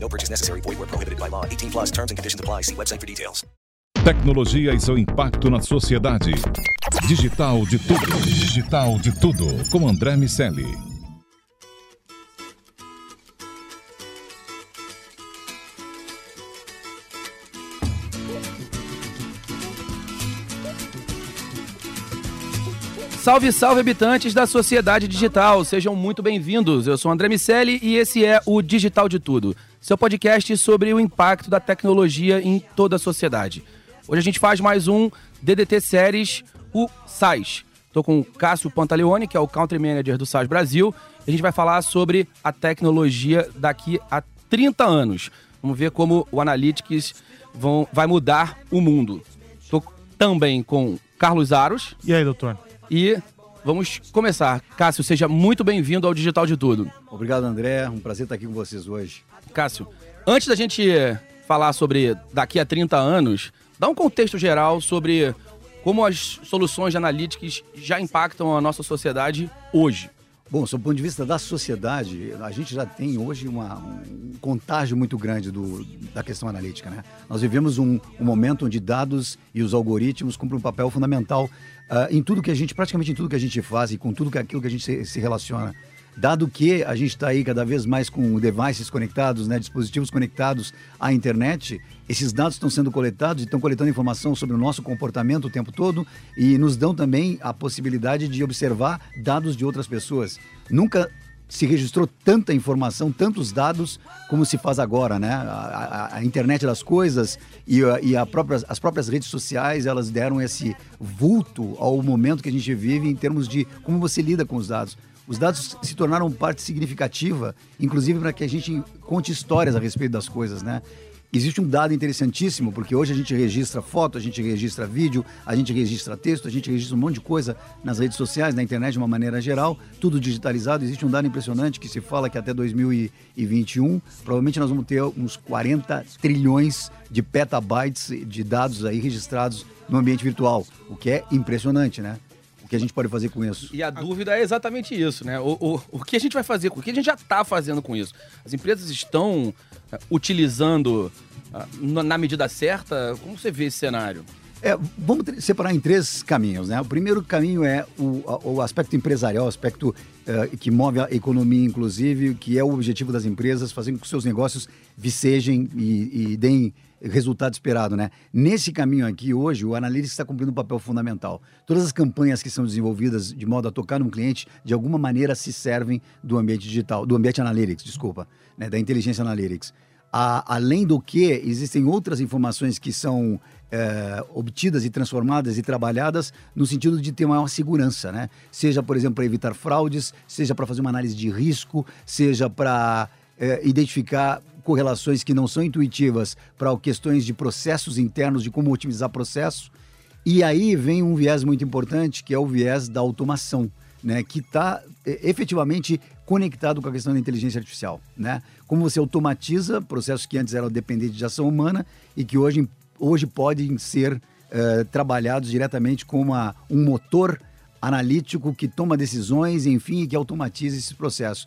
No purchase necessary. Void where prohibited by law. 18 plus terms and conditions apply. See website for details. Tecnologia e seu impacto na sociedade. Digital de tudo. Digital de tudo. Com André Miceli. Salve, salve, habitantes da sociedade digital. Sejam muito bem-vindos. Eu sou André Miceli e esse é o Digital de Tudo, seu podcast sobre o impacto da tecnologia em toda a sociedade. Hoje a gente faz mais um DDT Séries, o SAIS. Estou com o Cássio Pantaleone, que é o Country Manager do SAIS Brasil. E a gente vai falar sobre a tecnologia daqui a 30 anos. Vamos ver como o Analytics vão, vai mudar o mundo. Estou também com Carlos Aros. E aí, doutor? E vamos começar. Cássio, seja muito bem-vindo ao Digital de Tudo. Obrigado, André. Um prazer estar aqui com vocês hoje. Cássio, antes da gente falar sobre daqui a 30 anos, dá um contexto geral sobre como as soluções de analytics já impactam a nossa sociedade hoje. Bom, sob o ponto de vista da sociedade, a gente já tem hoje uma, um contágio muito grande do, da questão analítica. Né? Nós vivemos um, um momento onde dados e os algoritmos cumprem um papel fundamental uh, em tudo que a gente, praticamente em tudo que a gente faz e com tudo que, aquilo que a gente se, se relaciona. Dado que a gente está aí cada vez mais com devices conectados, né, dispositivos conectados à internet, esses dados estão sendo coletados e estão coletando informação sobre o nosso comportamento o tempo todo e nos dão também a possibilidade de observar dados de outras pessoas. Nunca se registrou tanta informação, tantos dados como se faz agora, né? A, a, a internet das coisas e, a, e própria, as próprias redes sociais, elas deram esse vulto ao momento que a gente vive em termos de como você lida com os dados. Os dados se tornaram parte significativa, inclusive para que a gente conte histórias a respeito das coisas, né? Existe um dado interessantíssimo, porque hoje a gente registra foto, a gente registra vídeo, a gente registra texto, a gente registra um monte de coisa nas redes sociais, na internet de uma maneira geral, tudo digitalizado. Existe um dado impressionante que se fala que até 2021, provavelmente nós vamos ter uns 40 trilhões de petabytes de dados aí registrados no ambiente virtual, o que é impressionante, né? O que a gente pode fazer com isso? E a dúvida é exatamente isso, né? O, o, o que a gente vai fazer, o que a gente já está fazendo com isso? As empresas estão uh, utilizando uh, na medida certa? Como você vê esse cenário? É, vamos separar em três caminhos, né? O primeiro caminho é o, o aspecto empresarial, o aspecto uh, que move a economia, inclusive, que é o objetivo das empresas, fazendo com que seus negócios vicejem e, e deem resultado esperado, né? Nesse caminho aqui, hoje, o Analytics está cumprindo um papel fundamental. Todas as campanhas que são desenvolvidas de modo a tocar num cliente, de alguma maneira se servem do ambiente digital, do ambiente Analytics, desculpa, né? da inteligência Analytics. A, além do que, existem outras informações que são é, obtidas e transformadas e trabalhadas no sentido de ter maior segurança, né? Seja, por exemplo, para evitar fraudes, seja para fazer uma análise de risco, seja para é, identificar correlações que não são intuitivas para questões de processos internos, de como otimizar processos. E aí vem um viés muito importante, que é o viés da automação, né? Que está é, efetivamente conectado com a questão da inteligência artificial, né? Como você automatiza processos que antes eram dependentes de ação humana e que hoje, hoje podem ser uh, trabalhados diretamente com uma, um motor analítico que toma decisões, enfim, e que automatiza esses processos.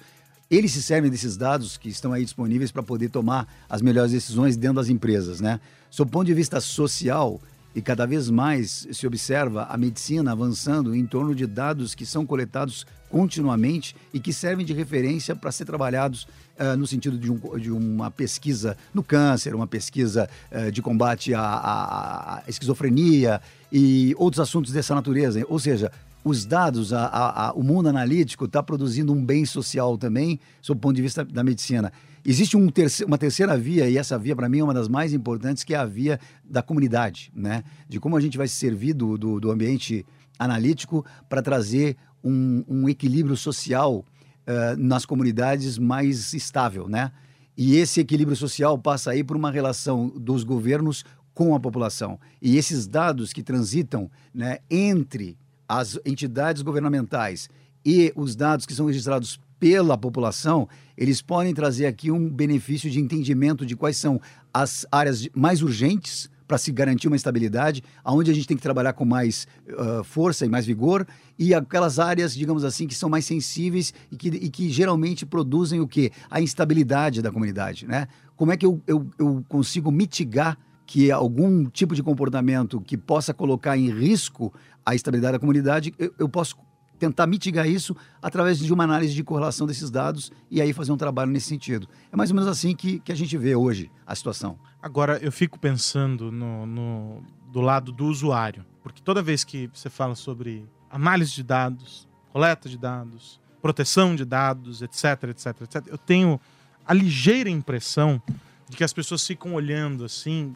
Eles se servem desses dados que estão aí disponíveis para poder tomar as melhores decisões dentro das empresas, né? Sob ponto de vista social, e cada vez mais se observa a medicina avançando em torno de dados que são coletados continuamente e que servem de referência para ser trabalhados uh, no sentido de, um, de, uma pesquisa no câncer, uma pesquisa uh, de combate à, à, à, esquizofrenia e outros assuntos dessa natureza. Ou seja, os dados, a, a, o mundo analítico está produzindo um bem social também, sob o ponto de vista da medicina. Existe um terce, uma terceira via, e essa via, para mim, é uma das mais importantes, que é a via da comunidade, né? De como a gente vai se servir do, do, do ambiente analítico para trazer um, um, equilíbrio social uh, nas comunidades mais estável, né? E esse equilíbrio social passa aí por uma relação dos governos com a população. E esses dados que transitam né, entre as entidades governamentais e os dados que são registrados pela população, eles podem trazer aqui um benefício de entendimento de quais são as áreas mais urgentes para se garantir uma estabilidade, aonde a gente tem que trabalhar com mais uh, força e mais vigor, e aquelas áreas, digamos assim, que são mais sensíveis e que, e que geralmente produzem o quê? A instabilidade da comunidade, né? Como é que eu, eu, eu consigo mitigar que algum tipo de comportamento que possa colocar em risco a estabilidade da comunidade, eu, eu posso tentar mitigar isso através de uma análise de correlação desses dados e aí fazer um trabalho nesse sentido. É mais ou menos assim que, que a gente vê hoje a situação. Agora, eu fico pensando no, no, do lado do usuário, porque toda vez que você fala sobre análise de dados, coleta de dados, proteção de dados, etc, etc, etc, eu tenho a ligeira impressão de que as pessoas ficam olhando assim,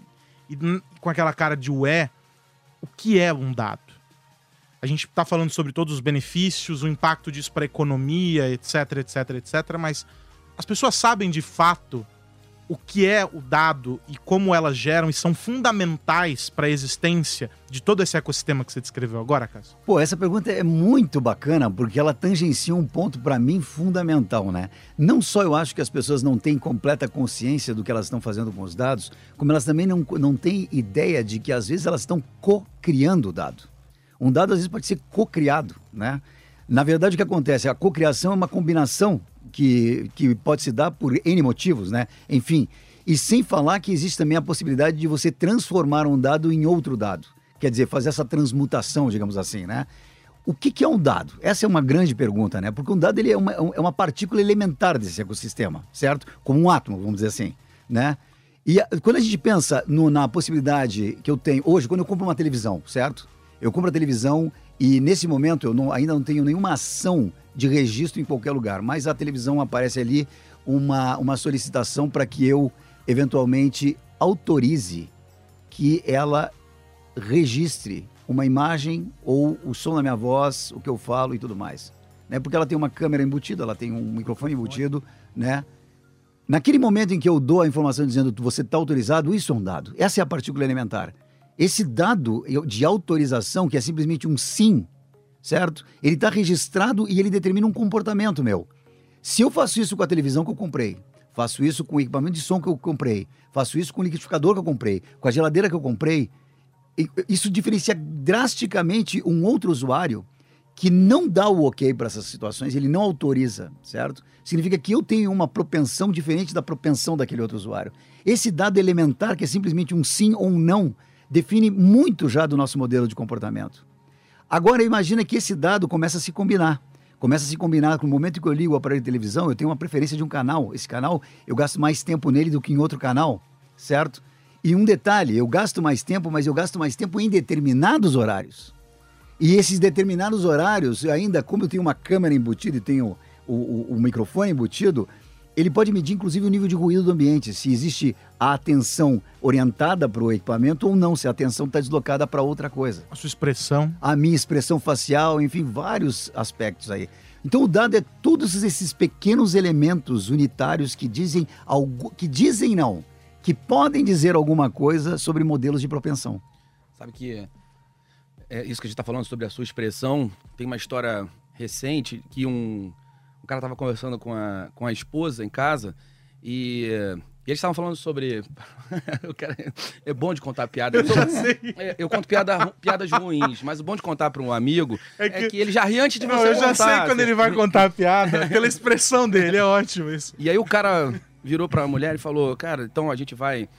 e com aquela cara de ué, o que é um dado? A gente está falando sobre todos os benefícios, o impacto disso para a economia, etc, etc, etc, mas as pessoas sabem de fato o que é o dado e como elas geram e são fundamentais para a existência de todo esse ecossistema que você descreveu agora, Cássio? Pô, essa pergunta é muito bacana porque ela tangencia um ponto para mim fundamental, né? Não só eu acho que as pessoas não têm completa consciência do que elas estão fazendo com os dados, como elas também não, não têm ideia de que às vezes elas estão co-criando o dado. Um dado às vezes pode ser co-criado, né? Na verdade, o que acontece? A cocriação é uma combinação que, que pode se dar por N motivos, né? Enfim, e sem falar que existe também a possibilidade de você transformar um dado em outro dado. Quer dizer, fazer essa transmutação, digamos assim, né? O que, que é um dado? Essa é uma grande pergunta, né? Porque um dado ele é, uma, é uma partícula elementar desse ecossistema, certo? Como um átomo, vamos dizer assim, né? E a, quando a gente pensa no, na possibilidade que eu tenho hoje, quando eu compro uma televisão, certo? Eu compro a televisão e nesse momento eu não, ainda não tenho nenhuma ação de registro em qualquer lugar, mas a televisão aparece ali uma, uma solicitação para que eu eventualmente autorize que ela registre uma imagem ou o som da minha voz, o que eu falo e tudo mais. Né? Porque ela tem uma câmera embutida, ela tem um microfone embutido, né? Naquele momento em que eu dou a informação dizendo que você está autorizado, isso é um dado. Essa é a partícula elementar. Esse dado de autorização, que é simplesmente um sim, certo? Ele está registrado e ele determina um comportamento meu. Se eu faço isso com a televisão que eu comprei, faço isso com o equipamento de som que eu comprei, faço isso com o liquidificador que eu comprei, com a geladeira que eu comprei, isso diferencia drasticamente um outro usuário que não dá o ok para essas situações, ele não autoriza, certo? Significa que eu tenho uma propensão diferente da propensão daquele outro usuário. Esse dado elementar, que é simplesmente um sim ou um não, define muito já do nosso modelo de comportamento. Agora imagina que esse dado começa a se combinar. Começa a se combinar com o momento que eu ligo o aparelho de televisão, eu tenho uma preferência de um canal. Esse canal, eu gasto mais tempo nele do que em outro canal, certo? E um detalhe, eu gasto mais tempo, mas eu gasto mais tempo em determinados horários. E esses determinados horários, ainda como eu tenho uma câmera embutida e tenho o, o, o microfone embutido, ele pode medir, inclusive, o nível de ruído do ambiente, se existe a atenção orientada para o equipamento ou não, se a atenção está deslocada para outra coisa. A sua expressão. A minha expressão facial, enfim, vários aspectos aí. Então o dado é todos esses pequenos elementos unitários que dizem algo, que dizem não, que podem dizer alguma coisa sobre modelos de propensão. Sabe que é isso que a gente está falando sobre a sua expressão. Tem uma história recente que um o cara tava conversando com a, com a esposa em casa e, e eles estavam falando sobre. cara, é bom de contar piada. Eu, é, eu conto piada, piadas ruins, mas o bom de contar para um amigo é que... é que, ele já ri antes de você Não, Eu já contar, sei quando ele vai contar a piada, pela expressão dele, é ótimo isso. E aí o cara virou para a mulher e falou: Cara, então a gente vai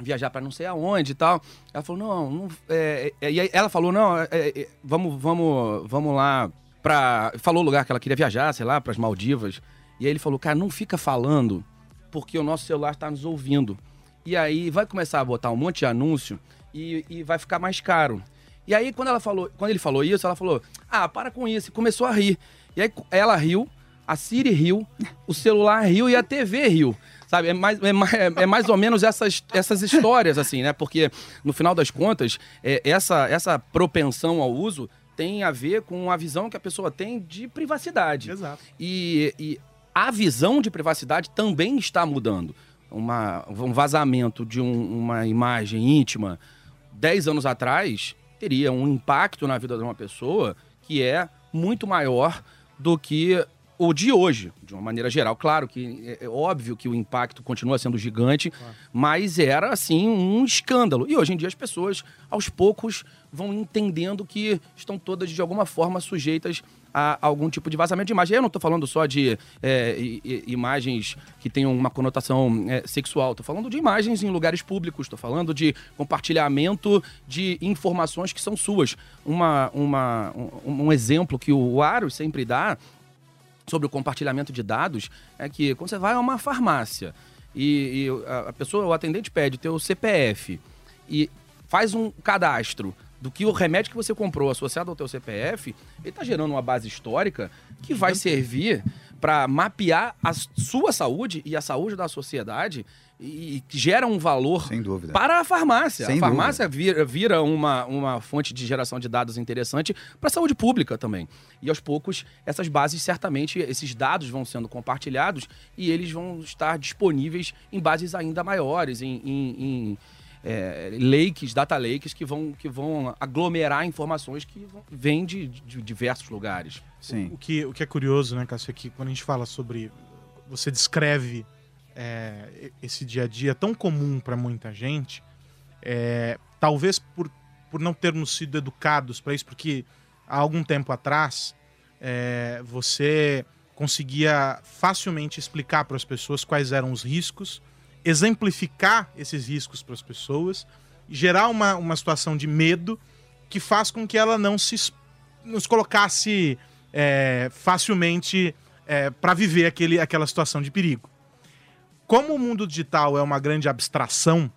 viajar para não sei aonde e tal. Ela falou: Não, não é, é, e aí ela falou: Não, é, é, vamos, vamos, vamos lá pra. Falou o lugar que ela queria viajar, sei lá, para as Maldivas. E aí ele falou, cara, não fica falando, porque o nosso celular está nos ouvindo. E aí vai começar a botar um monte de anúncio e, e vai ficar mais caro. E aí, quando, ela falou, quando ele falou isso, ela falou: Ah, para com isso. E começou a rir. E aí ela riu, a Siri riu, o celular riu e a TV riu. Sabe, é mais, é mais, é mais ou menos essas, essas histórias, assim, né? Porque, no final das contas, é, essa, essa propensão ao uso tem a ver com a visão que a pessoa tem de privacidade. Exato. E, e a visão de privacidade também está mudando. uma, um vazamento de um- uma imagem íntima 10 anos atrás teria um impacto na vida de uma pessoa que é muito maior do que o de hoje, de uma maneira geral. Claro que é, é óbvio que o impacto continua sendo gigante, mas era assim um escândalo. E hoje em dia as pessoas, aos poucos, vão entendendo que estão todas de alguma forma sujeitas a algum tipo de vazamento de imagem. Eu não estou falando só de é, imagens que tenham uma conotação é, sexual, estou falando de imagens em lugares públicos, estou falando de compartilhamento de informações que são suas. Uma, uma, um, um exemplo que o Aros sempre dá sobre o compartilhamento de dados é que quando você vai a uma farmácia e, e a, pessoa, o atendente pede teu CPF e faz um cadastro do que o remédio que você comprou associado ao teu CPF, ele está gerando uma base histórica que vai servir para mapear a sua saúde e a saúde da sociedade e, que gera um valor Sem dúvida. para a farmácia. Sem a farmácia vira, vira uma, uma fonte de geração de dados interessante para a saúde pública também. E aos poucos, essas bases, certamente, esses dados vão sendo compartilhados e eles vão estar disponíveis em bases ainda maiores, em, em, em, é, lakes, data lakes, que vão, que vão aglomerar informações que vão- vêm de, de diversos lugares. Sim. O que, o que é curioso, né, Cássio, é que quando a gente fala sobre. Você descreve é, esse dia a dia tão comum para muita gente, é, talvez por, por não termos sido educados para isso, porque há algum tempo atrás é, você conseguia facilmente explicar para as pessoas quais eram os riscos, exemplificar esses riscos para as pessoas, gerar uma, uma situação de medo que faz com que ela não se nos colocasse é, facilmente para viver aquele, aquela situação de perigo. Como o mundo digital é uma grande abstração,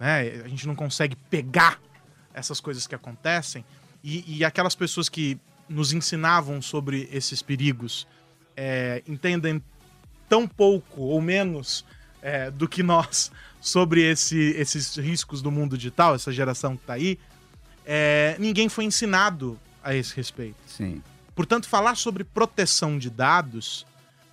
né, a gente não consegue pegar essas coisas que acontecem, e, e aquelas pessoas que nos ensinavam sobre esses perigos é, entendem tão pouco ou menos é, do que nós sobre esse- esses riscos do mundo digital, essa geração que está aí, é, ninguém foi ensinado a esse respeito. Sim. Portanto, falar sobre proteção de dados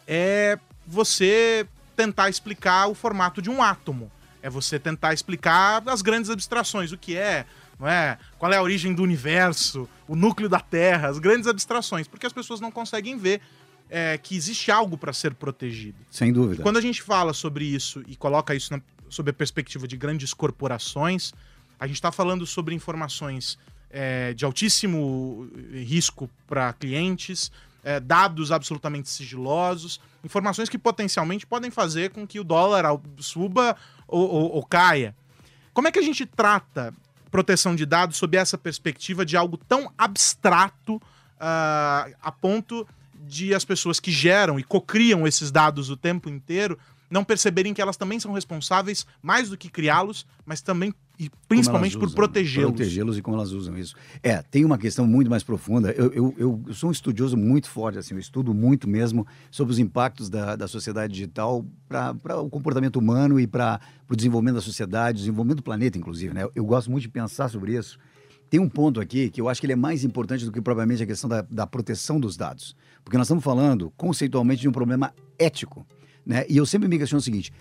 é você tentar explicar o formato de um átomo. É você tentar explicar as grandes abstrações, o que é, não é? Qual é a origem do universo, o núcleo da Terra, as grandes abstrações, porque as pessoas não conseguem ver é, que existe algo para ser protegido. Sem dúvida. Quando a gente fala sobre isso e coloca isso na- sob a perspectiva de grandes corporações, a gente está falando sobre informações é, de altíssimo risco para clientes, é, dados absolutamente sigilosos, informações que potencialmente podem fazer com que o dólar suba ou, ou- ou caia. Como é que a gente trata proteção de dados sob essa perspectiva de algo tão abstrato ah, a ponto de as pessoas que geram e cocriam esses dados o tempo inteiro não perceberem que elas também são responsáveis mais do que criá-los, mas também e principalmente Como por usam, protegê-los. Protegê-los e como elas usam isso. É, tem uma questão muito mais profunda. Eu, eu, eu- eu sou um estudioso muito forte, assim, eu estudo muito mesmo sobre os impactos da, da sociedade digital para o comportamento humano e para o desenvolvimento da sociedade, desenvolvimento do planeta, inclusive. Né? Eu gosto muito de pensar sobre isso. Tem um ponto aqui que eu acho que ele é mais importante do que propriamente a questão da, da proteção dos dados. Porque nós estamos falando conceitualmente de um problema ético. Né? E eu sempre me questiono o seguinte: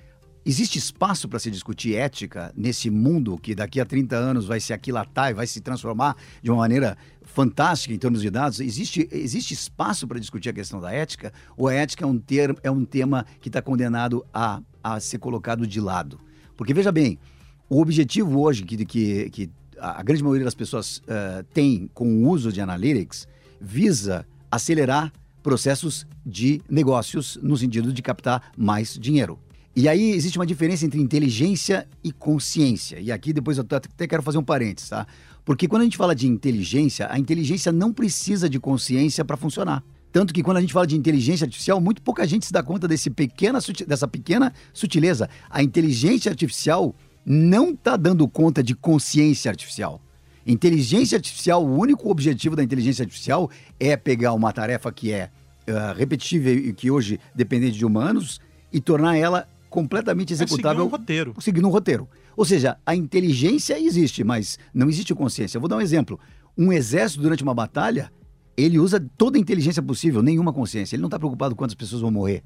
existe espaço para se discutir ética nesse mundo que daqui a 30 anos vai se aquilatar e vai se transformar de uma maneira fantástica em termos de dados? Existe, existe espaço para discutir a questão da ética? Ou a ética é um, ter, é um tema que está condenado a, a ser colocado de lado? Porque veja bem, o objetivo hoje que, que, que a grande maioria das pessoas eh, tem com o uso de analytics visa acelerar processos de negócios no sentido de captar mais dinheiro. E aí existe uma diferença entre inteligência e consciência. E aqui depois eu até quero fazer um parênteses, tá? Porque quando a gente fala de inteligência, a inteligência não precisa de consciência para funcionar. Tanto que quando a gente fala de inteligência artificial, muito pouca gente se dá conta desse pequena, dessa pequena sutileza. A inteligência artificial não está dando conta de consciência artificial. Inteligência artificial, o único objetivo da inteligência artificial é pegar uma tarefa que é ah, repetitiva e que hoje dependente de humanos e tornar ela completamente É executável um roteiro. seguindo um roteiro. Ou seja, a inteligência existe, mas não existe consciência. Eu vou dar um exemplo. Um exército, durante uma batalha, ele usa toda a inteligência possível, nenhuma consciência. Ele não está preocupado com quantas pessoas vão morrer,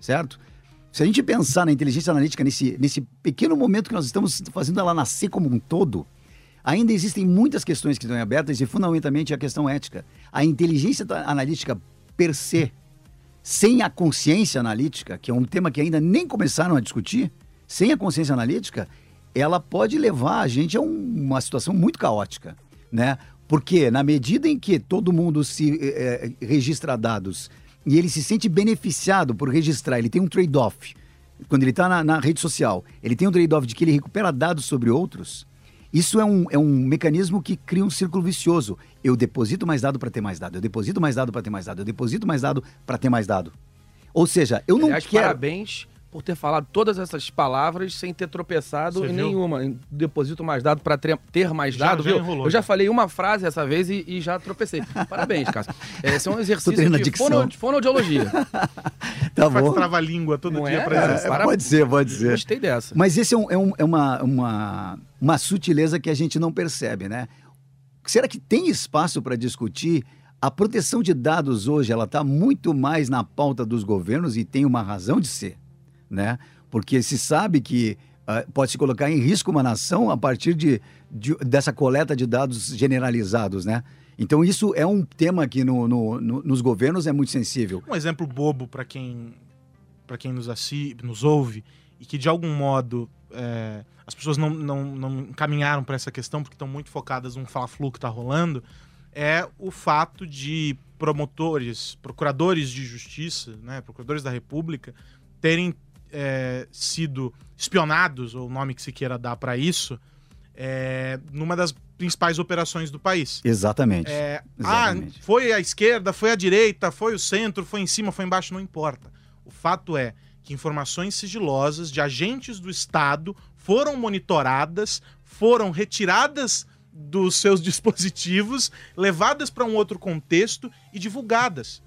certo? Se a gente pensar na inteligência analítica nesse, nesse pequeno momento que nós estamos fazendo ela nascer como um todo, ainda existem muitas questões que estão abertas e fundamentalmente a questão ética. A inteligência analítica per se, sem a consciência analítica, que é um tema que ainda nem começaram a discutir, sem a consciência analítica, ela pode levar a gente a um- uma situação muito caótica, né? Porque na medida em que todo mundo se eh, registra dados e ele se sente beneficiado por registrar, ele tem um trade-off. Quando ele está na, na rede social, ele tem um trade-off de que ele recupera dados sobre outros. Isso é um, é um mecanismo que cria um círculo vicioso. Eu deposito mais dado para ter mais dado, eu deposito mais dado para ter mais dado, eu deposito mais dado para ter mais dado. Ou seja, eu não Aliás, quero. parabéns por ter falado todas essas palavras sem ter tropeçado Você em viu? nenhuma. Em Deposito mais dado para ter mais Já- dado, já viu? enrolou, Eu já já. falei uma frase essa vez e, e já tropecei. Parabéns, Cássio. Esse é um exercício de fono, fonoaudiologia. Tá Faz bom. trava-língua todo Não dia é? É, isso. para- Pode ser, pode ser. Gostei dessa. Mas esse é, um- é um- é uma, uma, uma sutileza que a gente não percebe, né? Será que tem espaço para discutir? A proteção de dados hoje, ela está muito mais na pauta dos governos e tem uma razão de ser, né? Porque se sabe que ah, pode se colocar em risco uma nação a partir de, de- dessa coleta de dados generalizados, né? Então isso é um tema que no- no- no- nos governos é muito sensível. Um exemplo bobo para quem para quem nos, nos ouve e que de algum modo é, as pessoas não, não, não encaminharam para essa questão porque estão muito focadas num fla-flu que está rolando é o fato de promotores, procuradores de justiça, né, procuradores da República terem é, sido espionados ou o nome que se queira dar para isso é, numa das principais operações do país. Exatamente. É, ah, Exatamente. foi a esquerda, foi a direita, foi o centro, foi em cima, foi embaixo, não importa. O fato é que informações sigilosas de agentes do Estado foram monitoradas, foram retiradas dos seus dispositivos, levadas para um outro contexto e divulgadas.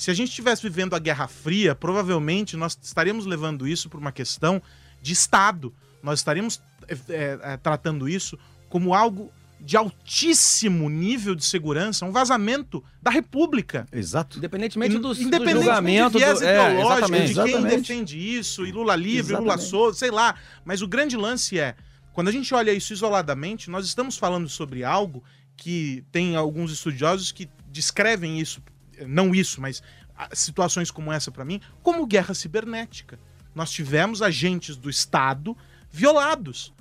Se a gente estivesse vivendo a Guerra Fria, provavelmente nós estaríamos levando isso por uma questão de Estado. Nós estaríamos é, é, é, tratando isso como algo de altíssimo nível de segurança, um vazamento da República. Exato. Independentemente do, do Independente julgamento do viés do, é, ideológico, de quem Exatamente. defende isso, e Lula livre, Lula Exatamente. solto, sei lá. Mas o grande lance é, quando a gente olha isso isoladamente, nós estamos falando sobre algo que tem alguns estudiosos que descrevem isso, não isso, mas ah, situações como essa para mim, como guerra cibernética. Nós tivemos agentes do Estado violados.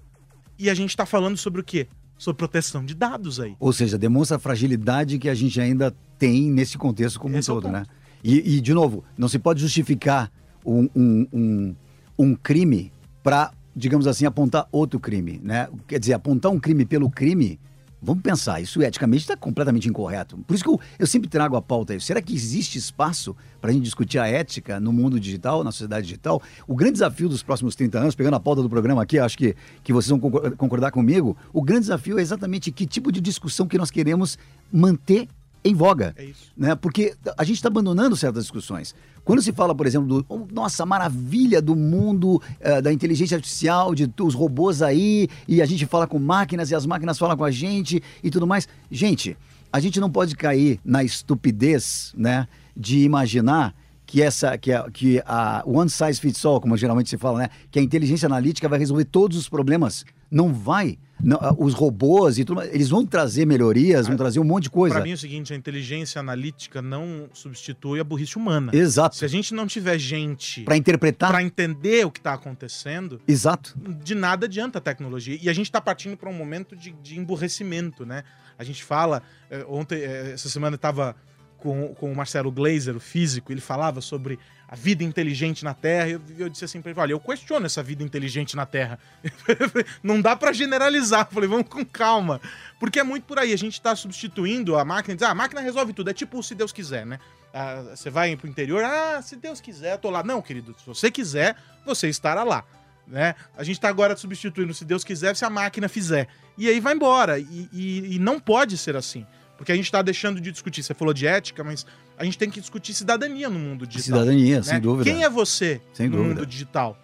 E a gente tá falando sobre o quê? Sobre proteção de dados aí. Ou seja, demonstra a fragilidade que a gente ainda tem nesse contexto como Esse é um o todo, ponto. né? E, e, de novo, não se pode justificar um, um, um, um crime para, digamos assim, apontar outro crime, né? Quer dizer, apontar um crime pelo crime, vamos pensar, isso eticamente está completamente incorreto. Por isso que eu, eu sempre trago a pauta aí. Será que existe espaço para a gente discutir a ética no mundo digital, na sociedade digital? O grande desafio dos próximos 30 anos, pegando a pauta do programa aqui, acho que, que vocês vão concor- concordar comigo, o grande desafio é exatamente que tipo de discussão que nós queremos manter em voga. É isso. Né? Porque a gente está abandonando certas discussões. Quando se fala, por exemplo, do oh, nossa maravilha do mundo eh, da inteligência artificial, de os robôs aí, e a gente fala com máquinas e as máquinas falam com a gente e tudo mais. Gente, a gente não pode cair na estupidez, né, de imaginar que essa que a, que a one size fits all, como geralmente se fala, né, que a inteligência analítica vai resolver todos os problemas. Não vai. Não, ah, os robôs e tudo mais, eles vão trazer melhorias, vão trazer um monte de coisa. Para mim é o seguinte, a inteligência analítica não substitui a burrice humana. Exato. Se a gente não tiver gente Para interpretar. para entender o que está acontecendo, Exato. de nada adianta a tecnologia. E a gente está partindo para um momento de, de emburrecimento, né? A gente fala, eh, ontem, eh, essa semana eu estava com, com o Marcelo Glazer, o físico, ele falava sobre a vida inteligente na Terra, e eu, eu disse assim para ele, olha, eu questiono essa vida inteligente na Terra. Não dá para generalizar. Eu falei, vamos com calma. Porque é muito por aí, a gente está substituindo a máquina, diz, ah, a máquina resolve tudo, é tipo se Deus quiser, né? Ah, você vai pro interior, ah, se Deus quiser, eu tô lá. Não, querido, se você quiser, você estará lá né? A gente tá agora substituindo, se Deus quiser, se a máquina fizer. E aí vai embora. E, e- e não pode ser assim. Porque a gente tá deixando de discutir. Você falou de ética, mas a gente tem que discutir cidadania no mundo digital. Cidadania, né? sem dúvida. Quem é você Sem no dúvida. mundo digital?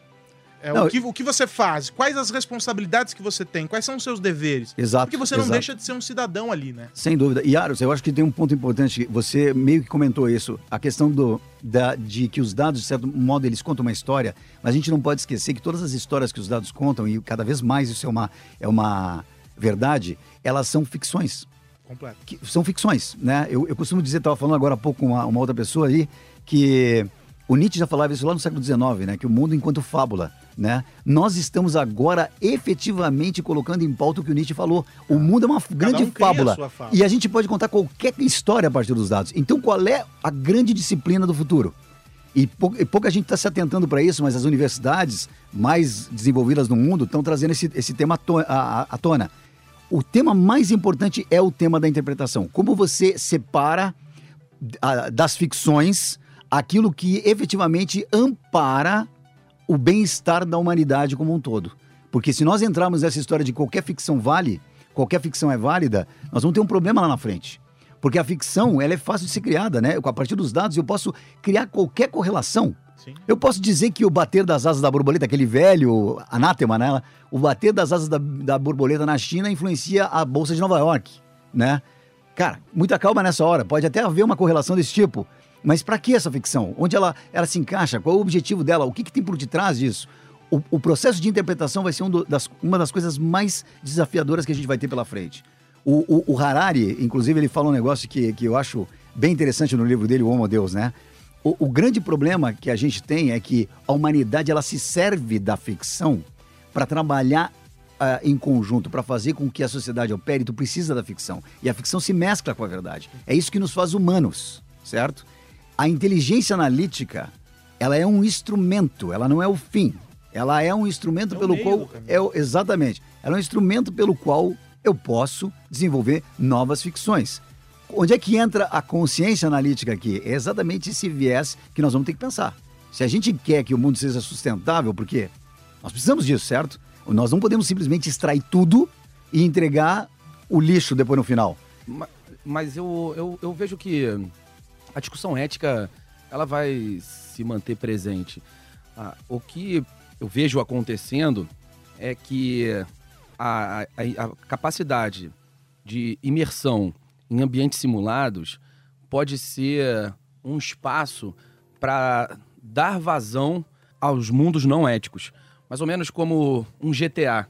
É Não, o, que, o que você faz, quais as responsabilidades que você tem, quais são os seus deveres. Exato. Porque você não exato. deixa de ser um cidadão ali, né? Sem dúvida. E Aros, eu acho que tem um ponto importante. Você meio que comentou isso. A questão do, da, de que os dados, de certo modo, eles contam uma história. Mas a gente não pode esquecer que todas as histórias que os dados contam, e cada vez mais isso é uma, é uma verdade, elas são ficções. Completo. que são ficções, né? Eu, eu costumo dizer, estava falando agora há pouco com uma, uma outra pessoa aí, que o Nietzsche já falava isso lá no século XIX, né? Que o mundo enquanto fábula, né? Nós estamos agora efetivamente colocando em pauta o que o Nietzsche falou. O mundo é uma grande um fábula. fábula. E a gente pode contar qualquer história a partir dos dados. Então, qual é a grande disciplina do futuro? E, pou- e pouca gente está se atentando para isso, mas as universidades mais desenvolvidas no mundo estão trazendo esse, esse tema à tona. O tema mais importante é o tema da interpretação. Como você separa ah, das ficções aquilo que efetivamente ampara o bem-estar da humanidade como um todo. Porque se nós entrarmos nessa história de qualquer ficção vale, qualquer ficção é válida, nós vamos ter um problema lá na frente. Porque a ficção, ela é fácil de ser criada, né? A partir dos dados eu posso criar qualquer correlação. Eu posso dizer que o bater das asas da borboleta, aquele velho anátema, né? O bater das asas da, da borboleta na China influencia a Bolsa de Nova York, né? Cara, muita calma nessa hora. Pode até haver uma correlação desse tipo. Mas para que essa ficção? Onde ela, ela se encaixa? Qual é o objetivo dela? O que, que tem por detrás disso? O, o processo de interpretação vai ser um do- das- uma das coisas mais desafiadoras que a gente vai ter pela frente. O, o- o Harari, inclusive, ele fala um negócio que, que eu acho bem interessante no livro dele, O Homo Deus, né? O, o grande problema que a gente tem é que a humanidade ela se serve da ficção para trabalhar ah, em conjunto, para fazer com que a sociedade opere. Tu precisa da ficção. E a ficção se mescla com a verdade. É isso que nos faz humanos, certo? A inteligência analítica, ela é um instrumento, ela não é o fim. Ela é um instrumento É pelo qual é exatamente. Ela é um instrumento pelo qual eu posso desenvolver novas ficções. Onde é que entra a consciência analítica aqui? É exatamente esse viés que nós vamos ter que pensar. Se a gente quer que o mundo seja sustentável, porque nós precisamos disso, certo? Nós não podemos simplesmente extrair tudo e entregar o lixo depois no final. Ma- Mas eu, eu, eu vejo que a discussão ética ela vai se manter presente. Ah, o que eu vejo acontecendo é que a, a- a capacidade de imersão em ambientes simulados pode ser um espaço para dar vazão aos mundos não éticos. Mais ou menos como um GTA,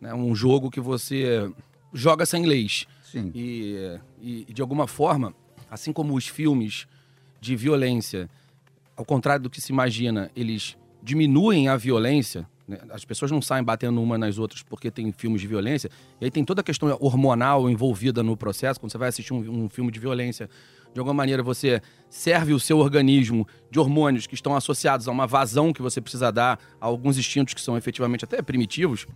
né? um jogo que você joga sem leis. Sim. E, e, de alguma forma, assim como os filmes de violência, ao contrário do que se imagina, eles diminuem a violência, né? as pessoas não saem batendo uma nas outras porque tem filmes de violência, e aí tem toda a questão hormonal envolvida no processo, quando você vai assistir um, um filme de violência, de alguma maneira você serve o seu organismo de hormônios que estão associados a uma vazão que você precisa dar a alguns instintos que são efetivamente até primitivos,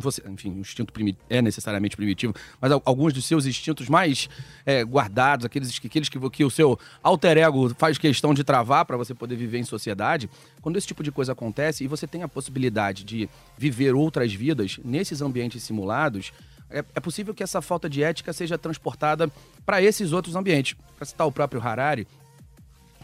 você, enfim, o instinto é necessariamente primitivo, mas al- alguns dos seus instintos mais é, guardados, aqueles, que- aqueles que, que o seu alter ego faz questão de travar para você poder viver em sociedade, quando esse tipo de coisa acontece e você tem a possibilidade de viver outras vidas nesses ambientes simulados, é, é possível que essa falta de ética seja transportada para esses outros ambientes. Para citar o próprio Harari,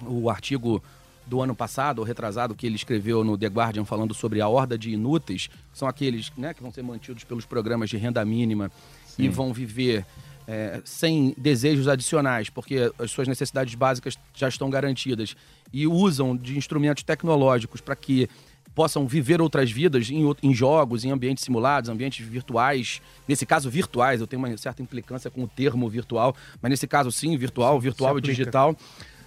o artigo do ano passado, ou retrasado, que ele escreveu no The Guardian falando sobre a horda de inúteis, são aqueles né, que vão ser mantidos pelos programas de renda mínima e vão viver é, sem desejos adicionais, porque as suas necessidades básicas já estão garantidas, e usam de instrumentos tecnológicos para que possam viver outras vidas em, em jogos, em ambientes simulados, ambientes virtuais. Nesse caso, virtuais, eu tenho uma certa implicância com o termo virtual, mas nesse caso, sim, virtual, virtual e digital.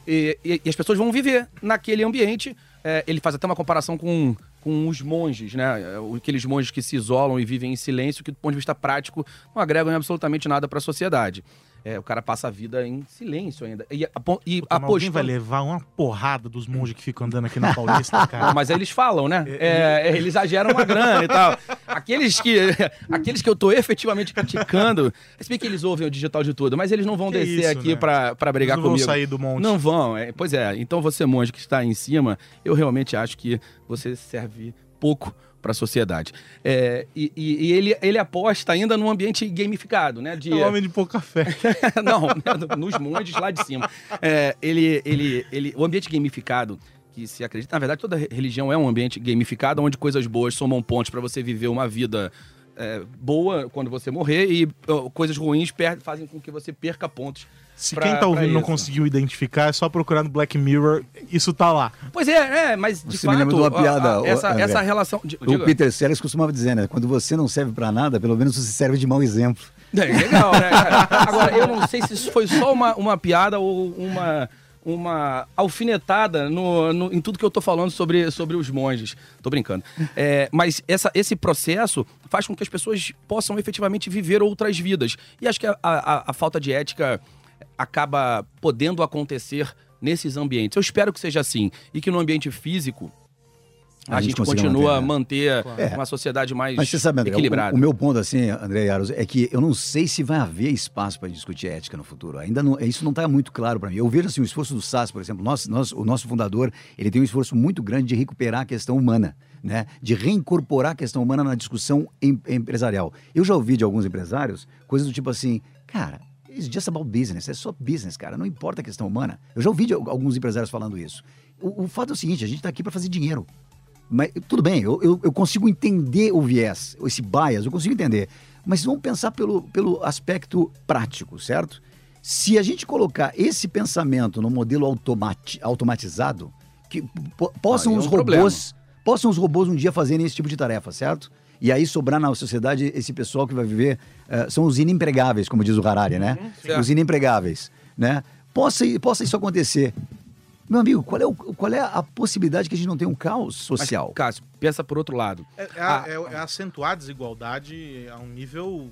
E, e- e as pessoas vão viver naquele ambiente. É, ele faz até uma comparação com, com os monges, né? É, Aqueles monges que se isolam e vivem em silêncio, que do ponto de vista prático não agregam absolutamente nada para a sociedade. É, o cara passa a vida em silêncio ainda. E, a, e alguém apostando- vai levar uma porrada dos monges que ficam andando aqui na Paulista, Não, cara. mas aí eles falam, né? É, é, eles exageram uma grana e tal. Aqueles que, aqueles que eu tô efetivamente criticando, se bem que eles ouvem o digital de tudo, mas eles não vão Que descer isso, aqui né? pra, pra brigar Eles não vão comigo. sair do monte. Não vão. é, pois é, então você, monge, que está aí em cima, eu realmente acho que você serve pouco para a sociedade. É, e e- ele, ele aposta ainda num ambiente gamificado, né? De, É um homem de pouca fé. não, nos montes lá de cima. É, ele, ele, ele, o ambiente gamificado que se acredita. Na verdade, toda re- religião é um ambiente gamificado, onde coisas boas somam pontos para você viver uma vida é, boa quando você morrer e ó, coisas ruins fazem com que você perca pontos. Se pra- quem tá ouvindo não conseguiu identificar, é só procurar no Black Mirror, isso tá lá. Pois é, é, mas de Você me fato. lembra de uma piada, a- ô, essa, André. essa relação. O. Peter Sellers costumava dizer, né? Quando você não serve pra nada, pelo menos você serve de mau exemplo. É, legal, né, cara? Agora, eu não sei se isso foi só uma, uma piada ou uma, uma alfinetada no, no- em tudo que eu tô falando sobre, sobre os monges. Tô brincando. É, mas essa, esse processo faz com que as pessoas possam efetivamente viver outras vidas. E acho que a, a- a falta de ética acaba podendo acontecer nesses ambientes. Eu espero que seja assim. E que no ambiente físico a, A gente gente, continua a manter, manter É. uma sociedade mais Mas você sabe, André, o, equilibrada. o meu ponto, assim, André Yaros, é que eu não sei se vai haver espaço para discutir ética no futuro. Ainda não, isso não está muito claro para mim. Eu vejo assim, o esforço do SAS, por exemplo, nós, nós, o nosso fundador, ele tem um esforço muito grande de recuperar a questão humana, né? de reincorporar a questão humana na discussão em- empresarial. Eu já ouvi de alguns empresários coisas do tipo assim, cara, it's just about business, é só business, cara, não importa a questão humana. Eu já ouvi alguns empresários falando isso. O, o fato é o seguinte, a gente está aqui para fazer dinheiro. Mas tudo bem, eu, eu, eu consigo entender o viés, esse bias, eu consigo entender. Mas vamos pensar pelo, pelo aspecto prático, certo? Se a gente colocar esse pensamento no modelo automati- automatizado, que po- possam Aí é um os problema. robôs, possam os robôs um dia fazerem esse tipo de tarefa, certo? E aí sobrar na sociedade esse pessoal que vai viver, eh, são os inempregáveis, como diz o Harari, né? certo. Os inempregáveis, né? Possa, possa isso acontecer. Meu amigo, qual é, o- qual é a possibilidade que a gente não tenha um caos Mas, social? Cássio, pensa por outro lado. É, é, Ah. é- é acentuar a desigualdade a um nível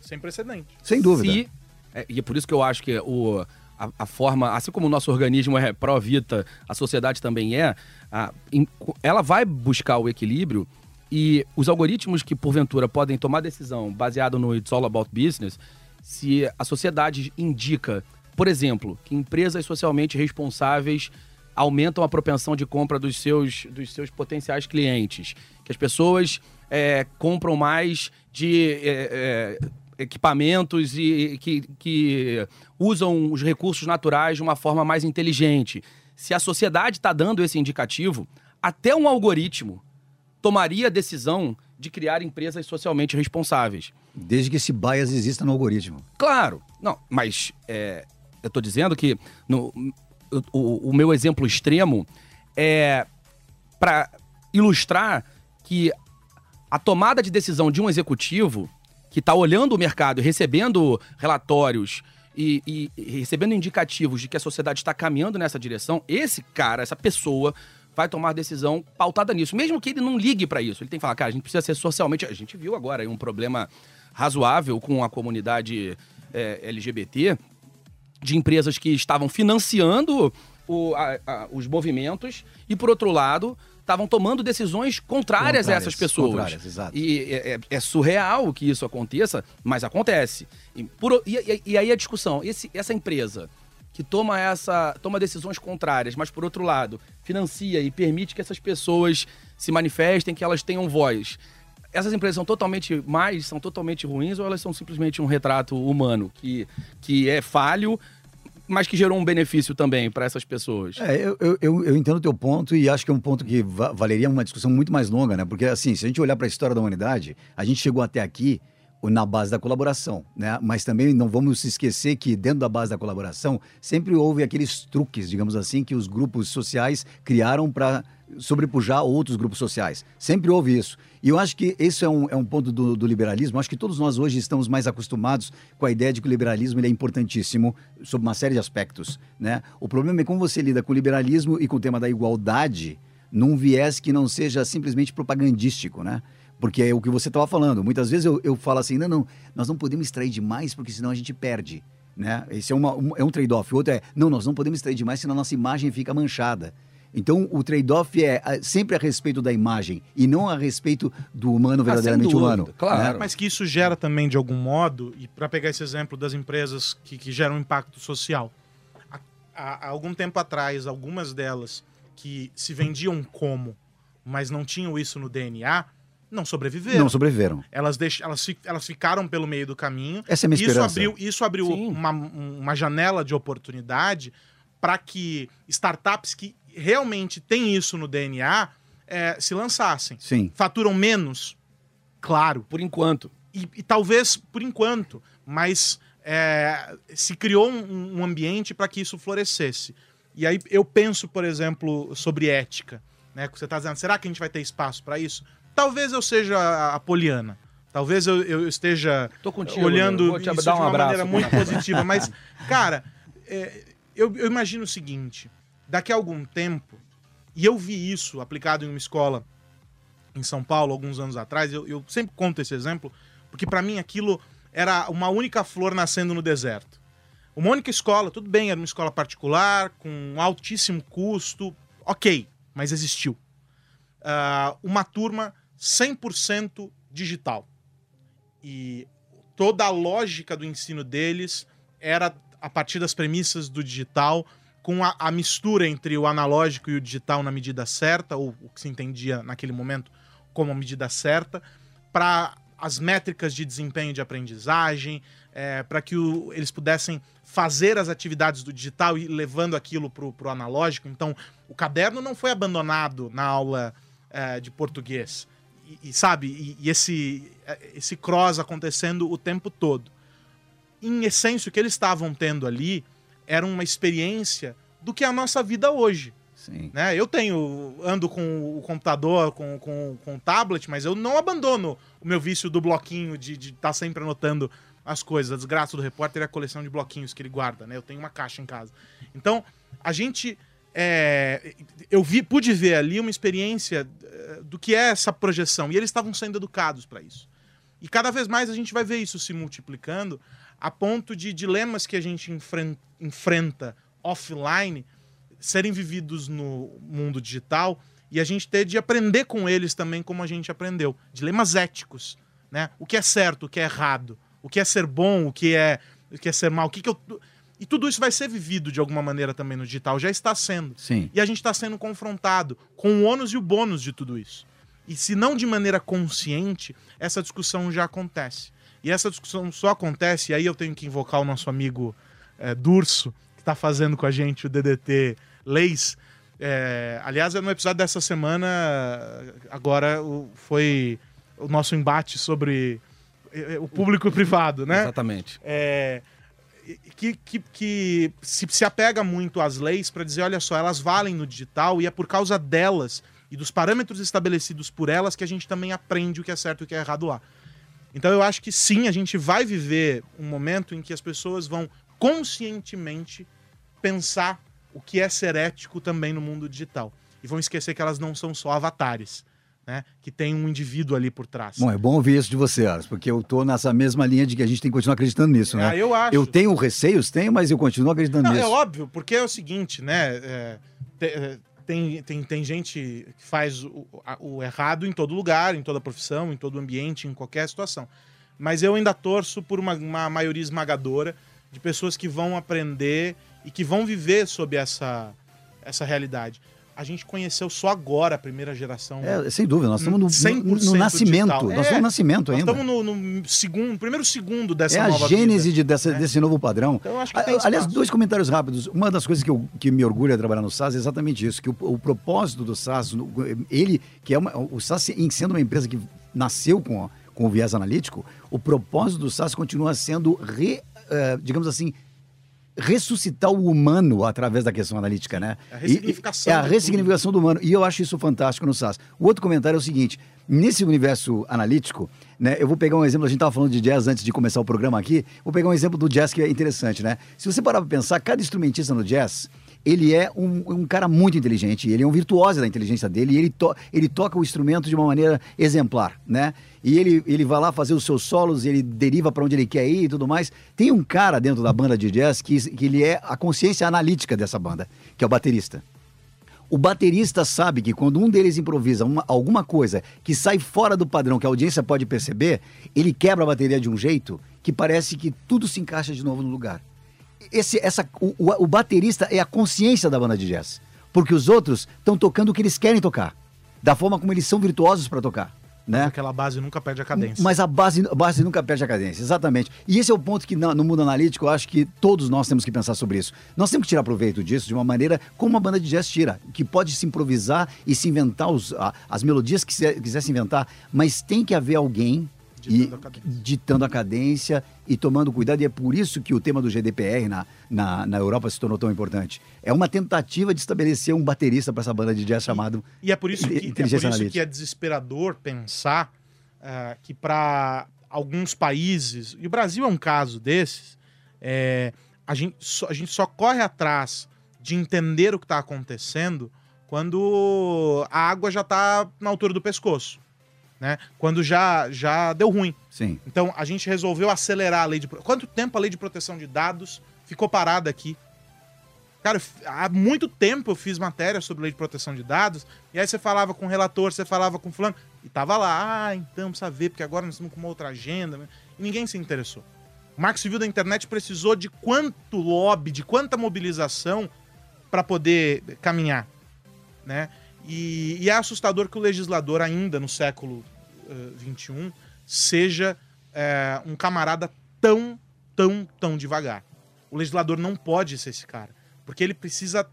sem precedente. Sem dúvida. Se- é, e é por isso que eu acho que o, a, a forma, assim como o nosso organismo é pró-vita, a sociedade também é, a- em- ela vai buscar o equilíbrio e os algoritmos que, porventura, podem tomar decisão baseado no It's All About Business, se a sociedade indica, por exemplo, que empresas socialmente responsáveis aumentam a propensão de compra dos seus, dos seus potenciais clientes, que as pessoas é, compram mais de é, é, equipamentos e que, que usam os recursos naturais de uma forma mais inteligente. Se a sociedade está dando esse indicativo, até um algoritmo tomaria a decisão de criar empresas socialmente responsáveis. Desde que esse bias exista no algoritmo. Claro, não, mas é, eu tô dizendo que no- o, o- o meu exemplo extremo é para ilustrar que a tomada de decisão de um executivo que está olhando o mercado e recebendo relatórios e, e- e recebendo indicativos de que a sociedade está caminhando nessa direção, esse cara, essa pessoa, vai tomar decisão pautada nisso. Mesmo que ele não ligue para isso. Ele tem que falar, cara, a gente precisa ser socialmente. A gente viu agora um problema razoável com a comunidade é, LGBT de empresas que estavam financiando o- a- a- os movimentos e, por outro lado, estavam tomando decisões contrárias, a essas Contrárias, pessoas. contrárias, exato. E é, é- é surreal que isso aconteça, mas acontece. E, por e- e aí a discussão, esse- essa empresa que toma, essa, toma decisões contrárias, mas por outro lado, financia e permite que essas pessoas se manifestem, que elas tenham voz. Essas empresas são totalmente mais, são totalmente ruins ou elas são simplesmente um retrato humano que, que é falho, mas que gerou um benefício também para essas pessoas? É, eu, eu, eu, entendo o teu ponto e acho que é um ponto que va- valeria uma discussão muito mais longa, né? Porque, assim, se a gente olhar para a história da humanidade, a gente chegou até aqui na base da colaboração, né? Mas também não vamos se esquecer que dentro da base da colaboração sempre houve aqueles truques, digamos assim, que os grupos sociais criaram para sobrepujar outros grupos sociais. Sempre houve isso. E eu acho que esse é um, é um ponto do, do liberalismo. Acho que todos nós hoje estamos mais acostumados com a ideia de que o liberalismo é importantíssimo sob uma série de aspectos. Né? O problema é como você lida com o liberalismo e com o tema da igualdade num viés que não seja simplesmente propagandístico, né? Porque é o que você estava falando. Muitas vezes eu, eu falo assim, não, não, nós não podemos extrair demais porque senão a gente perde. Né? Esse é, uma, um, é um trade-off. O outro é, não, nós não podemos extrair demais senão a nossa imagem fica manchada. Então, o trade-off é ah, sempre a respeito da imagem e não a respeito do humano Ah, verdadeiramente dúvida, humano. claro. né? Mas que isso gera também, de algum modo, e para pegar esse exemplo das empresas que, que geram impacto social. Há- há algum tempo atrás, algumas delas que se vendiam como, mas não tinham isso no DNA, não sobreviveram. Não sobreviveram. Elas, deix... elas, fi- elas ficaram pelo meio do caminho. Essa é a minha isso esperança. abriu, isso abriu Sim. uma, uma janela de oportunidade para que startups que realmente têm isso no DNA é, se lançassem. Sim. Faturam menos? Claro. Por enquanto. E, e talvez por enquanto, mas é, se criou um, um ambiente para que isso florescesse. E aí eu penso, por exemplo, sobre ética. Né? que Você está dizendo, será que a gente vai ter espaço para isso? Talvez eu seja a, poliana. Talvez eu, eu esteja contigo, olhando eu isso de um uma maneira muito positiva. Mas, cara, é, eu, eu imagino o seguinte: daqui a algum tempo, e eu vi isso aplicado em uma escola em São Paulo, alguns anos atrás, eu, eu sempre conto esse exemplo, porque para mim aquilo era uma única flor nascendo no deserto. Uma única escola, tudo bem, era uma escola particular, com um altíssimo custo, ok, mas existiu. Ah, uma turma 100% digital. E toda a lógica do ensino deles era a partir das premissas do digital, com a, a mistura entre o analógico e o digital na medida certa, ou o que se entendia naquele momento como a medida certa, para as métricas de desempenho de aprendizagem, para que o- eles pudessem fazer as atividades do digital e levando aquilo para o analógico. Então, o caderno não foi abandonado na aula eh, de português. E, e, sabe, e, e esse, esse cross acontecendo o tempo todo. Em essência, o que eles estavam tendo ali era uma experiência do que é a nossa vida hoje Sim. né? Eu tenho, ando com o computador, com, com, com o tablet, mas eu não abandono o meu vício do bloquinho, de estar sempre anotando as coisas. A desgraça do repórter é a coleção de bloquinhos que ele guarda, né? Eu tenho uma caixa em casa. Então, a gente. É, eu vi, pude ver ali uma experiência eh, do que é essa projeção. E eles estavam sendo educados para isso. E cada vez mais a gente vai ver isso se multiplicando, a ponto de dilemas que a gente enfren- enfrenta offline serem vividos no mundo digital e a gente ter de aprender com eles também como a gente aprendeu. Dilemas éticos, né? O que é certo, o que é errado, o que é ser bom, o que é, o que é ser mal, o que, que eu... E tudo isso vai ser vivido de alguma maneira também no digital, já está sendo. Sim. E a gente está sendo confrontado com o ônus e o bônus de tudo isso. E se não de maneira consciente, essa discussão já acontece. E essa discussão só acontece, e aí eu tenho que invocar o nosso amigo eh, Durso, que está fazendo com a gente o DDT Leis. Eh, aliás, no episódio dessa semana, agora o- foi o nosso embate sobre eh, o público e o privado, né? Exatamente. é, que, que, que se, se apega muito às leis para dizer, olha só, elas valem no digital e é por causa delas e dos parâmetros estabelecidos por elas que a gente também aprende o que é certo e o que é errado lá. Então eu acho que sim, a gente vai viver um momento em que as pessoas vão conscientemente pensar o que é ser ético também no mundo digital. E vão esquecer que elas não são só avatares, né? Que tem um indivíduo ali por trás. Bom, é bom ouvir isso de você, Aras, porque eu tô nessa mesma linha de que a gente tem que continuar acreditando nisso, né? Ah, eu acho. Eu tenho receios, tenho, mas eu continuo acreditando Não, nisso. é óbvio, porque é o seguinte, né? é, é, tem, tem, tem gente que faz o, o errado em todo lugar, em toda profissão, em todo ambiente, em qualquer situação. Mas eu ainda torço por uma, uma maioria esmagadora de pessoas que vão aprender e que vão viver sob essa, essa realidade. A gente conheceu só agora a primeira geração. É, sem dúvida, nós estamos no, no, 100% no nascimento. digital. Nós É, estamos no nascimento Nós ainda. estamos no, no segundo, primeiro segundo dessa É a gênese vida. de- dessa- né? desse novo padrão. Então acho que tem Aliás, espaço. dois comentários rápidos. Uma das coisas que, eu, que me orgulha de trabalhar no SAS é exatamente isso, que o, o propósito do SAS, ele, que é uma, o SAS sendo uma empresa que nasceu com, com o viés analítico, o propósito do SAS continua sendo, re, eh, digamos assim, ressuscitar o humano através da questão analítica, né? É a E- ressignificação É a de ressignificação do humano. E eu acho isso fantástico no SAS. O outro comentário é o seguinte: nesse universo analítico, né? Eu vou pegar um exemplo, a gente estava falando de jazz antes de começar o programa aqui. Vou pegar um exemplo do jazz que é interessante, né? Se você parar para pensar, cada instrumentista no jazz. Ele é um, um cara muito inteligente, ele é um virtuoso da inteligência dele, e ele, to- ele toca o instrumento de uma maneira exemplar, né? E ele, ele vai lá fazer os seus solos, ele deriva para onde ele quer ir e tudo mais. Tem um cara dentro da banda de jazz que, que ele é a consciência analítica dessa banda, que é o baterista. O baterista sabe que quando um deles improvisa uma- alguma coisa que sai fora do padrão que a audiência pode perceber, ele quebra a bateria de um jeito que parece que tudo se encaixa de novo no lugar. Esse, essa, o, o- o baterista é a consciência da banda de jazz. Porque os outros estão tocando o que eles querem tocar. Da forma como eles são virtuosos para tocar. né? Aquela base nunca perde a cadência. Mas a base, a base nunca perde a cadência, exatamente. E esse é o ponto que no mundo analítico eu acho que todos nós temos que pensar sobre isso. Nós temos que tirar proveito disso de uma maneira como uma banda de jazz tira, que pode se improvisar e se inventar os- a- as melodias que quiser se inventar, mas tem que haver alguém e- Ditando a cadência. ditando a cadência e tomando cuidado, e é por isso que o tema do GDPR na, na, na Europa se tornou tão importante. É uma tentativa de estabelecer um baterista para essa banda de jazz chamado E é por isso que, é, por isso que é desesperador pensar ah, que para alguns países, e o Brasil é um caso desses, é, a, gente só, a gente só corre atrás de entender o que está acontecendo quando a água já está na altura do pescoço. Né? Quando já, já deu ruim. Sim. Então a gente resolveu acelerar a lei de. Quanto tempo a lei de proteção de dados ficou parada aqui? Cara, há muito tempo eu fiz matéria sobre lei de proteção de dados, e aí você falava com o relator, você falava com fulano, e tava lá, ah, então precisa ver, porque agora nós estamos com uma outra agenda, né? e ninguém se interessou. O Marco Civil da Internet precisou de quanto lobby, de quanta mobilização para poder caminhar, né? E, e é assustador que o legislador ainda no século XXI seja eh, um camarada tão, tão, tão devagar. O legislador não pode ser esse cara, porque ele precisa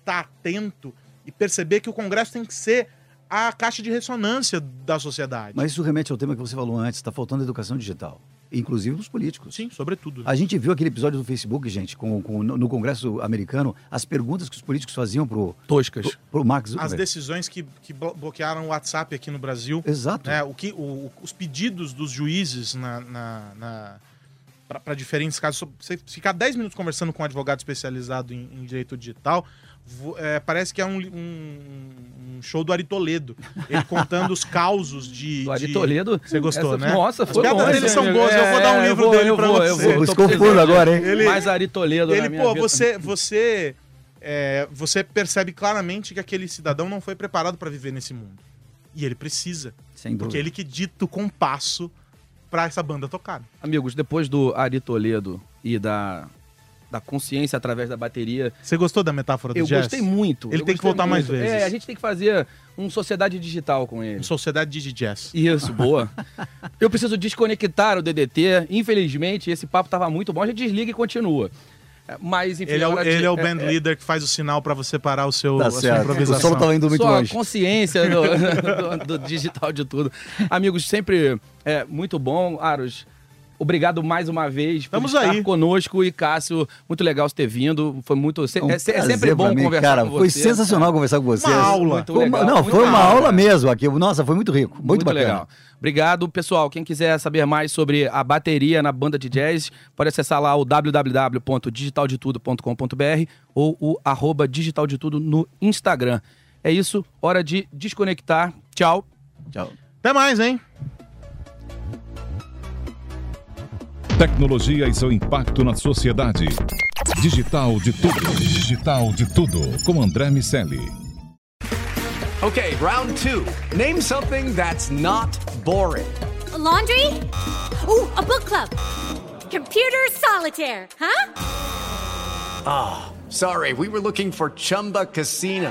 estar atento e perceber que o Congresso tem que ser a caixa de ressonância da sociedade. Mas isso remete ao tema que você falou antes, está faltando educação digital, inclusive dos políticos. Sim, sobretudo. A gente viu aquele episódio do Facebook, gente, com, com- no no Congresso americano, as perguntas que os políticos faziam pro, Toscas. pro, pro As Zuckerberg. decisões que, que blo- bloquearam o WhatsApp aqui no Brasil, Exato. né, o que, o- os pedidos dos juízes na, na, na para diferentes casos, so- você ficar 10 minutos conversando com um advogado especializado em, em direito digital, é, parece que é um, um- um show do Ari Toledo. Ele contando os causos de. Do Ari de- Toledo. Você gostou, Essa- né? Nossa, As foi piadas longe, dele são boas, eu vou dar um É, livro eu vou, dele eu pra vou, você. eu vou, tô de- agora, hein? Ele- Mais Ari Toledo Ele, na minha pô, vida. você, você, é, você percebe claramente que aquele cidadão não foi preparado para viver nesse mundo. E ele precisa. Sem dúvida. Porque ele que dita o compasso pra essa banda tocar. Amigos, depois do Ari Toledo e da, da consciência através da bateria, Você gostou da metáfora do eu jazz? gostei muito. Ele eu tem que voltar mais muito. vezes. É, a gente tem que fazer um sociedade digital com ele. Sociedade Digi Jazz. Isso, boa. Eu preciso desconectar o DDT. Infelizmente, esse papo tava muito bom. A gente desliga e continua. É, Mas, enfim, Ele é, o, hora de- ele é o band leader que faz o sinal pra você parar o seu, Tá a sua certo. O improvisação. som tava indo muito sua longe. consciência do, do- do digital de tudo. Amigos, sempre é muito bom. Aros, obrigado mais uma vez por Vamos estar aí. conosco. E Cássio, muito legal você ter vindo. Foi muito. se- Um é, é sempre bom mim, conversar cara. com Foi você. sensacional conversar com vocês. Uma aula. Muito Foi uma- legal, não, muito foi uma aula cara. mesmo aqui. Nossa, foi muito rico. Muito, bacana. legal. Obrigado, pessoal. Quem quiser saber mais sobre a bateria na banda de jazz, pode acessar lá o www.digitaldetudo.com.br ou o arroba digitaldetudo no Instagram. É isso, hora de desconectar. Tchau. Tchau. Até mais, hein? Tecnologia e seu impacto na sociedade. Digital de tudo. Digital de tudo. Com André Miceli. Okay, round two. Name something that's not boring. laundry? Ooh, a book club. Computer solitaire, huh? Sorry, we were looking for Chumba Casino.